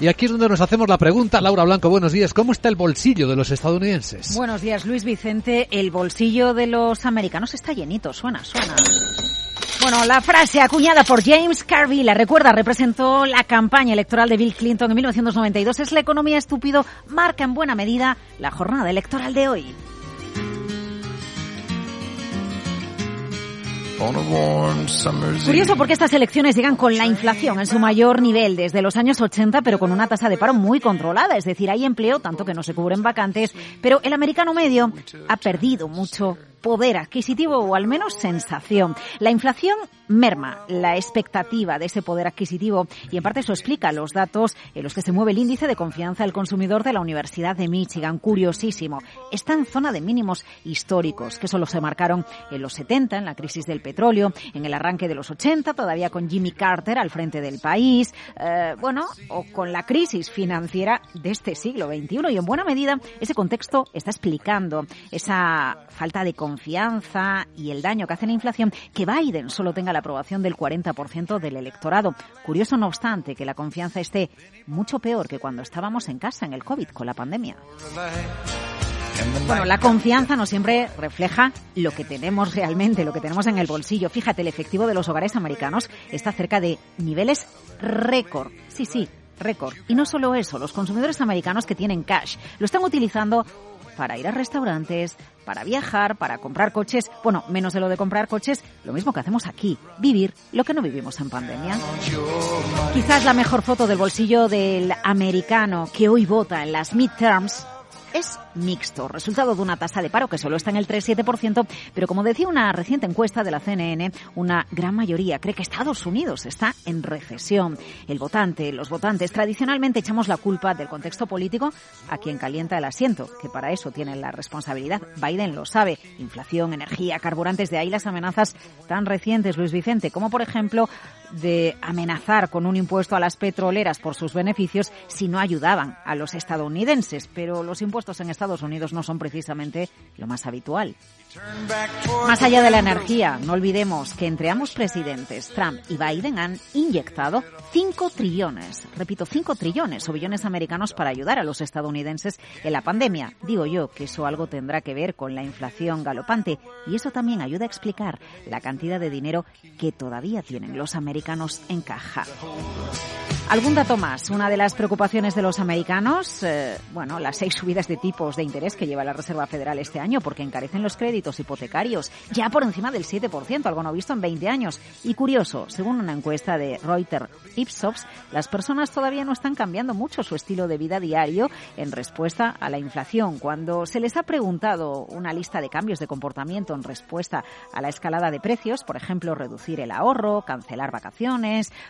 Y aquí es donde nos hacemos la pregunta, Laura Blanco, buenos días, ¿cómo está el bolsillo de los estadounidenses? Buenos días, Luis Vicente, el bolsillo de los americanos está llenito, suena, suena. Bueno, la frase acuñada por James Carville, la recuerda, representó la campaña electoral de Bill Clinton en 1992. Es la economía estúpido, marca en buena medida la jornada electoral de hoy. Curioso porque estas elecciones llegan con la inflación en su mayor nivel desde los años 80, pero con una tasa de paro muy controlada. Es decir, hay empleo, tanto que no se cubren vacantes, pero el americano medio ha perdido mucho poder adquisitivo o al menos sensación. La inflación merma la expectativa de ese poder adquisitivo y en parte eso explica los datos en los que se mueve el índice de confianza del consumidor de la Universidad de Michigan. Curiosísimo. Está en zona de mínimos históricos, que solo se marcaron en los 70, en la crisis del petróleo, en el arranque de los 80, todavía con Jimmy Carter al frente del país, eh, bueno, o con la crisis financiera de este siglo XXI. Y en buena medida ese contexto está explicando esa falta de confianza y el daño que hace la inflación que Biden solo tenga la aprobación del 40% del electorado. Curioso, no obstante, que la confianza esté mucho peor que cuando estábamos en casa en el COVID con la pandemia. Bueno, la confianza no siempre refleja lo que tenemos realmente, lo que tenemos en el bolsillo. Fíjate, el efectivo de los hogares americanos está cerca de niveles récord. Sí, sí, récord. Y no solo eso, los consumidores americanos que tienen cash lo están utilizando para ir a restaurantes, para viajar, para comprar coches, bueno, menos de lo de comprar coches, lo mismo que hacemos aquí, vivir lo que no vivimos en pandemia. Quizás la mejor foto del bolsillo del americano que hoy vota en las midterms es mixto, resultado de una tasa de paro que solo está en el 3,7%, pero como decía una reciente encuesta de la CNN, una gran mayoría cree que Estados Unidos está en recesión. El votante, los votantes, tradicionalmente echamos la culpa del contexto político a quien calienta el asiento, que para eso tienen la responsabilidad. Biden lo sabe. Inflación, energía, carburantes, de ahí las amenazas tan recientes, Luis Vicente, como por ejemplo de amenazar con un impuesto a las petroleras por sus beneficios si no ayudaban a los estadounidenses. Pero los impuestos en Estados Unidos no son precisamente lo más habitual. Más allá de la energía, no olvidemos que entre ambos presidentes, Trump y Biden, han inyectado 5 trillones, repito, 5 trillones o billones americanos para ayudar a los estadounidenses en la pandemia. Digo yo que eso algo tendrá que ver con la inflación galopante y eso también ayuda a explicar la cantidad de dinero que todavía tienen los americanos en caja. Algún dato más. Una de las preocupaciones de los americanos, eh, bueno, las seis subidas de tipos de interés que lleva la Reserva Federal este año porque encarecen los créditos hipotecarios ya por encima del 7%, algo no visto en 20 años. Y curioso, según una encuesta de Reuters Ipsos, las personas todavía no están cambiando mucho su estilo de vida diario en respuesta a la inflación. Cuando se les ha preguntado una lista de cambios de comportamiento en respuesta a la escalada de precios, por ejemplo, reducir el ahorro, cancelar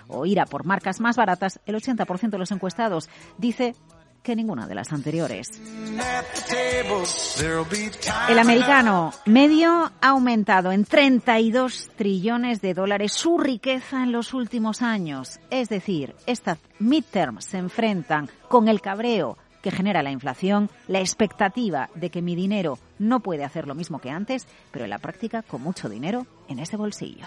o ir a por marcas más baratas, el 80% de los encuestados dice que ninguna de las anteriores. El americano medio ha aumentado en 32 trillones de dólares su riqueza en los últimos años. Es decir, estas midterms se enfrentan con el cabreo que genera la inflación, la expectativa de que mi dinero no puede hacer lo mismo que antes, pero en la práctica con mucho dinero en ese bolsillo.